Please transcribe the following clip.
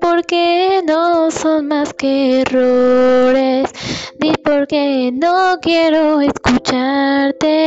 porque no son más que errores, ni porque no quiero escucharte.